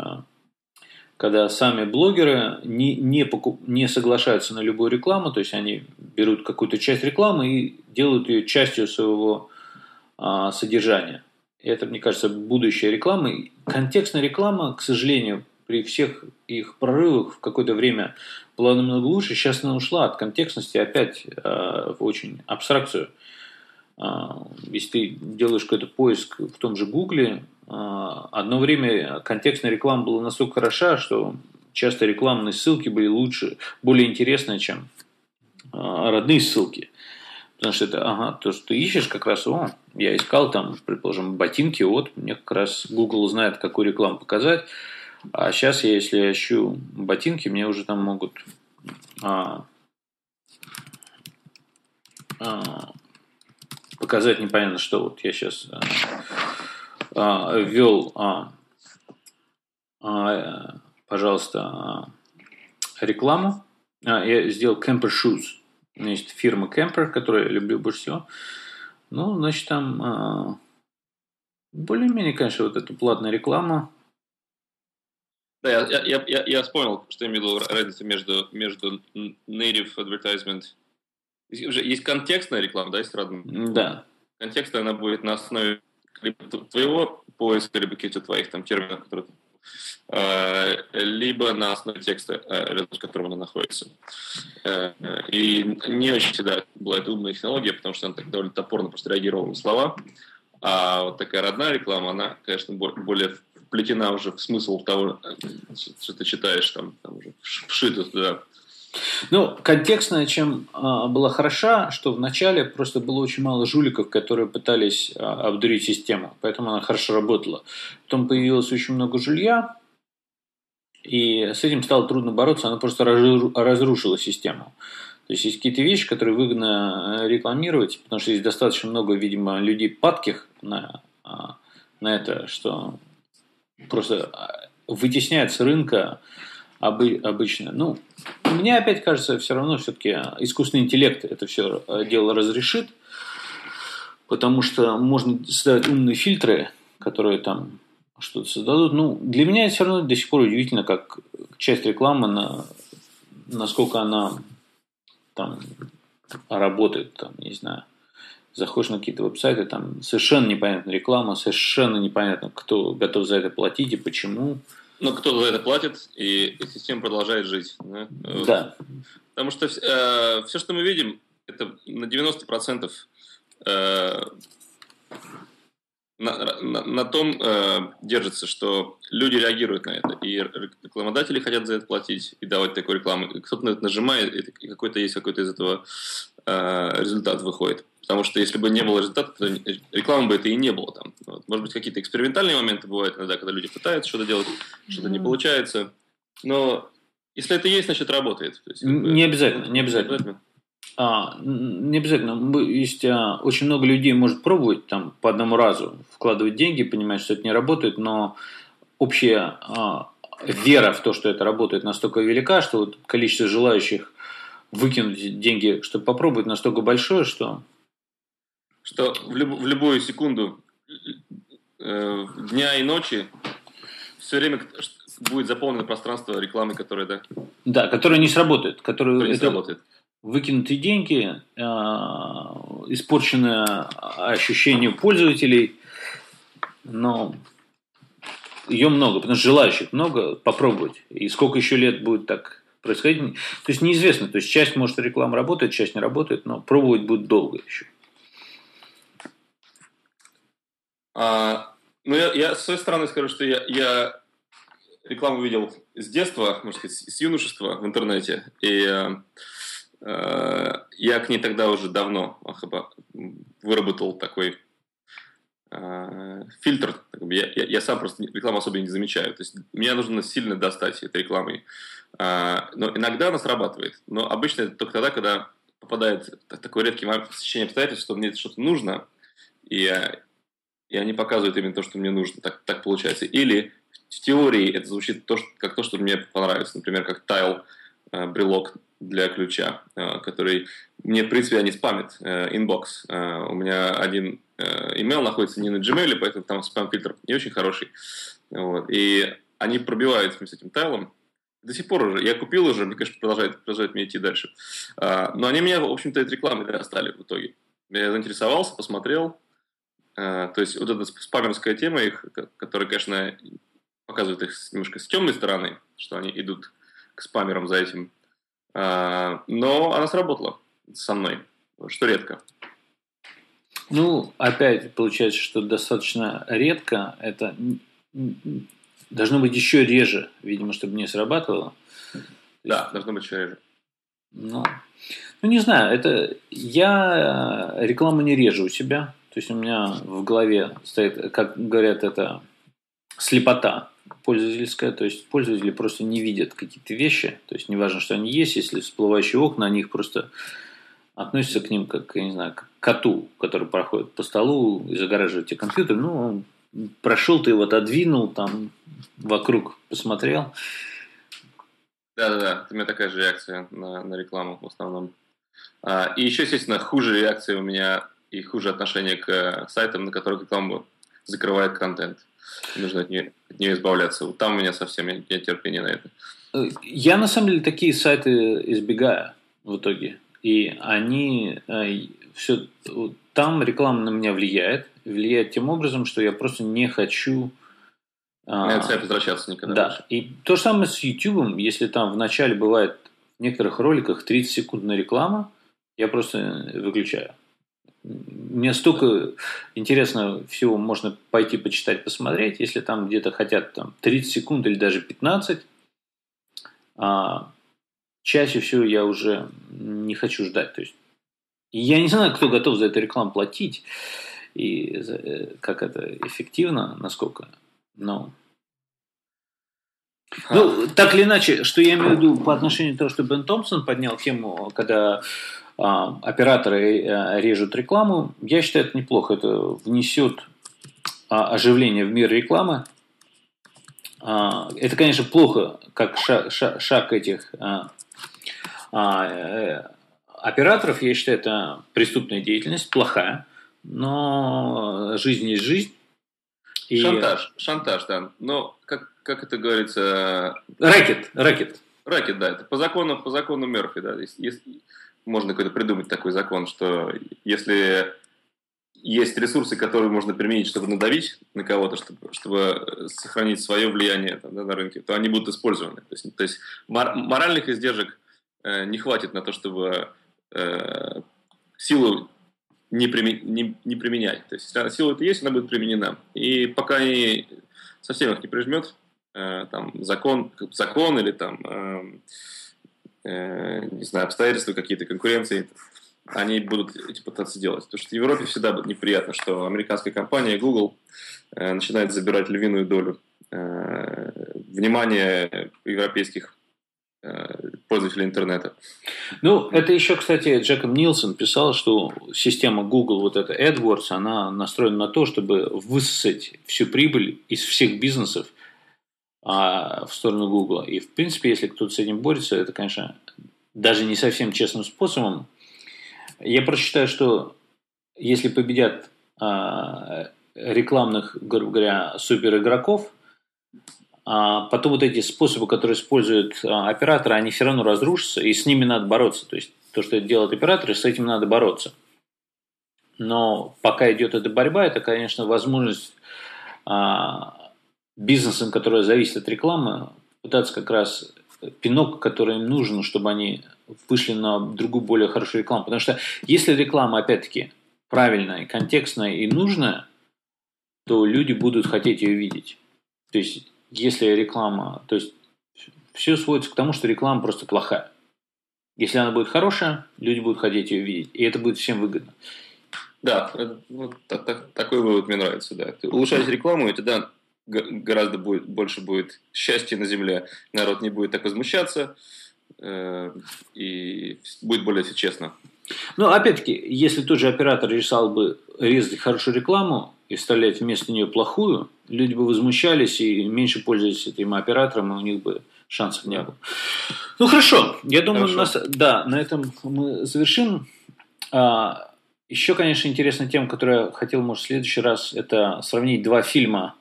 когда сами блогеры не, не, покуп, не соглашаются на любую рекламу, то есть они берут какую-то часть рекламы и делают ее частью своего а, содержания. И это, мне кажется, будущее рекламы. Контекстная реклама, к сожалению, при всех их прорывах в какое-то время была намного лучше. Сейчас она ушла от контекстности опять э, в очень абстракцию. Э, если ты делаешь какой-то поиск в том же Гугле, одно время контекстная реклама была настолько хороша, что часто рекламные ссылки были лучше, более интересные, чем э, родные ссылки. Потому что это, ага, то, что ты ищешь, как раз, о, я искал там, предположим, ботинки, вот, мне как раз Google знает, какую рекламу показать, а сейчас, я, если я ищу ботинки, мне уже там могут а, а, показать непонятно что. Вот я сейчас а, а, ввел, а, а, пожалуйста, рекламу. Я сделал Camper Shoes. Есть фирма Camper, которую я люблю больше всего. Ну, значит, там более-менее, конечно, вот эта платная реклама да, я, я, я, я вспомнил, что я имел разницу между, между native advertisement. Есть, есть контекстная реклама, да, есть родная? Да. Контекстная она будет на основе либо твоего поиска, либо каких-то твоих там терминов, которые э, либо на основе текста, э, рядом с которым она находится. Э, и не очень всегда была это умная технология, потому что она так довольно топорно просто реагировала на слова. А вот такая родная реклама, она, конечно, более вплетена уже в смысл того, что ты читаешь, там, там уже вшито туда. Ну, контекстная чем а, была хороша, что вначале просто было очень мало жуликов, которые пытались а, обдурить систему, поэтому она хорошо работала. Потом появилось очень много жулья, и с этим стало трудно бороться, она просто разрушила систему. То есть есть какие-то вещи, которые выгодно э, рекламировать, потому что есть достаточно много, видимо, людей падких на, а, на это, что просто а, вытесняют с рынка обы, обычно. Ну, мне опять кажется, все равно все-таки искусственный интеллект это все э, дело разрешит, потому что можно создать умные фильтры, которые там что-то создадут. Ну, для меня это все равно до сих пор удивительно, как часть рекламы, на, насколько она там работает, там, не знаю, заходишь на какие-то веб-сайты, там совершенно непонятна реклама, совершенно непонятно, кто готов за это платить и почему. Но кто за это платит, и система продолжает жить. Да. да. Потому что э, все, что мы видим, это на 90% э, на, на, на том э, держится, что люди реагируют на это, и рекламодатели хотят за это платить и давать такую рекламу. Кто-то на это нажимает, и какой-то есть какой-то из этого результат выходит. Потому что если бы не было результата, то рекламы бы это и не было там. Вот. Может быть, какие-то экспериментальные моменты бывают иногда, когда люди пытаются что-то делать, что-то не получается. Но если это есть, значит работает. То есть, не обязательно, не обязательно. Не обязательно. А, не обязательно. Есть а, очень много людей может пробовать там по одному разу вкладывать деньги, понимать, что это не работает, но общая а, вера в то, что это работает, настолько велика, что вот количество желающих выкинуть деньги, чтобы попробовать, настолько большое, что что в, люб, в любую секунду э, дня и ночи все время будет заполнено пространство рекламы, которая, да? Да, которая не сработает. Которая, которая не сработает. Выкинутые деньги, э, испорченное ощущение пользователей, но ее много, потому что желающих много попробовать. И сколько еще лет будет так происходить, то есть неизвестно. То есть часть, может, реклама работает, часть не работает, но пробовать будет долго еще. А, ну, я, я с своей стороны скажу, что я, я рекламу видел с детства, можно сказать, с юношества в интернете. И э, э я к ней тогда уже давно выработал такой фильтр. Я, я, я сам просто рекламу особо не замечаю. То есть меня нужно сильно достать этой рекламой. Э, но иногда она срабатывает. Но обычно это только тогда, когда попадает такой редкий стечение обстоятельств, что мне что-то нужно, и и они показывают именно то, что мне нужно, так, так получается. Или в теории это звучит то, что, как то, что мне понравится, например, как Tile э, брелок для ключа, э, который мне, в принципе, они спамят э, inbox. Э, у меня один э, email находится не на Gmail, поэтому там спам-фильтр не очень хороший. Вот. И они пробивают с этим Tile ом, до сих пор уже. Я купил уже, мне, конечно, продолжает, продолжает мне идти дальше. А, но они меня, в общем-то, от рекламы достали в итоге. Я заинтересовался, посмотрел, Э, то есть вот эта спамерская тема их, которая, конечно, показывает их немножко с темной стороны, что они идут к спамерам за этим. Э, но она сработала со мной, что редко. Ну, опять получается, что достаточно редко. Это должно быть еще реже, видимо, чтобы не срабатывало. Да, есть... должно быть еще реже. Ну, ну, не знаю, это я рекламу не режу у себя. То есть у меня в голове стоит, как говорят, это слепота пользовательская, то есть пользователи просто не видят какие-то вещи, то есть неважно, что они есть, если всплывающие окна, они их просто относятся к ним как, я не знаю, к коту, который проходит по столу и загораживает тебе компьютер, ну, прошел, ты его отодвинул, там, вокруг посмотрел. Да-да-да, у меня такая же реакция на, на рекламу в основном. А, и еще, естественно, хуже реакция у меня и хуже отношение к э, сайтам, на которых реклама закрывает контент. Нужно от нее, от нее избавляться. Вот там у меня совсем нет, нет терпения на это. Э, я на самом деле такие сайты избегаю в итоге. И они э, все там реклама на меня влияет, влияет тем образом, что я просто не хочу на этот сайт возвращаться никогда да. больше. И то же самое с YouTube, если там в начале бывает в некоторых роликах 30 секундная реклама, я просто выключаю. Мне столько интересно всего можно пойти почитать, посмотреть, если там где-то хотят там, 30 секунд или даже 15, а чаще всего я уже не хочу ждать. То есть, я не знаю, кто готов за эту рекламу платить и э, как это эффективно, насколько, но Ну, так или иначе, что я имею в виду по отношению к тому, что Бен Томпсон поднял тему, когда операторы а, режут рекламу, я считаю, это неплохо. Это внесет а, оживление в мир рекламы. А, это, конечно, плохо, как шаг, шаг, шаг этих а, а, э, операторов. Я считаю, это преступная деятельность, плохая. Но жизнь есть жизнь. И... Шантаж, шантаж, да. Но, как, как это говорится... Рэкет, рэкет. Рэкет, да. Это по закону, по закону Мерфи, да. Если, можно какой-то придумать такой закон, что если есть ресурсы, которые можно применить, чтобы надавить на кого-то, чтобы, чтобы сохранить свое влияние там, да, на рынке, то они будут использованы. То есть, то есть моральных издержек э, не хватит на то, чтобы э, силу не, примен, не, не применять. То есть, если сила это есть, она будет применена. И пока не, совсем их не прижмет, э, там, закон, закон или там, э, не знаю, обстоятельства какие-то, конкуренции, они будут эти пытаться делать. Потому что в Европе всегда будет неприятно, что американская компания Google э, начинает забирать львиную долю э, внимания европейских э, пользователей интернета. Ну, это еще, кстати, Джеком Нилсон писал, что система Google, вот эта AdWords, она настроена на то, чтобы высосать всю прибыль из всех бизнесов а, в сторону Google. И, в принципе, если кто-то с этим борется, это, конечно, даже не совсем честным способом, я прочитаю, что если победят а, рекламных, грубо говоря, суперигроков, а потом вот эти способы, которые используют а, операторы, они все равно разрушатся, и с ними надо бороться. То есть то, что делают операторы, с этим надо бороться. Но пока идет эта борьба, это, конечно, возможность а, бизнесам, которые зависят от рекламы, пытаться как раз пинок, который им нужен, чтобы они вышли на другую, более хорошую рекламу. Потому что если реклама, опять-таки, правильная, контекстная и нужная, то люди будут хотеть ее видеть. То есть, если реклама... То есть, все сводится к тому, что реклама просто плохая. Если она будет хорошая, люди будут хотеть ее видеть. И это будет всем выгодно. Да, вот так, так, такой вывод мне нравится. Да. Ты улучшаешь рекламу, и тогда гораздо будет, больше будет счастья на земле. Народ не будет так возмущаться, э, и будет более честно. Ну, опять-таки, если тот же оператор решал бы резать хорошую рекламу и вставлять вместо нее плохую, люди бы возмущались и меньше пользовались этим оператором, и у них бы шансов не было. Ну, хорошо. Я думаю, хорошо. Нас, да, на этом мы завершим. А, еще, конечно, интересная тема, которую я хотел, может, в следующий раз, это сравнить два фильма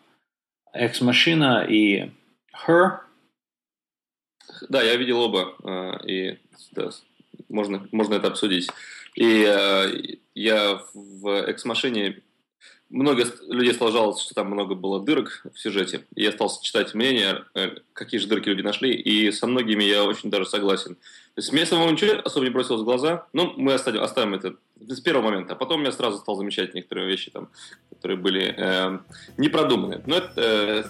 Ex Machina и Her. Да, я видел оба, э, и да, можно, можно это обсудить. И э, я в Ex Machina много людей стало жаловаться, что там много было дырок в сюжете. И я стал читать мнения, э, какие же дырки люди нашли, и со многими я очень даже согласен. То есть мне самому ничего особо не бросилось в глаза, но мы оставим, оставим это с первого момента. А потом я сразу стал замечать некоторые вещи, там, которые были э, не продуманы. Но это э,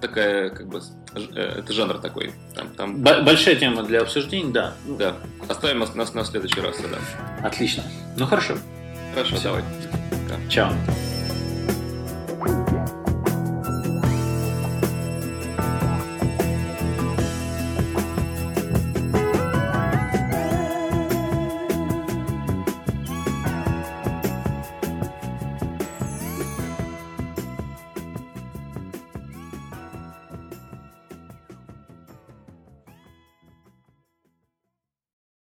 такая, как бы, э, это жанр такой. Там, там... Большая тема для обсуждения, да. Да. Оставим нас, нас на следующий раз тогда. Отлично. Ну хорошо. Хорошо, Все. давай. Чао.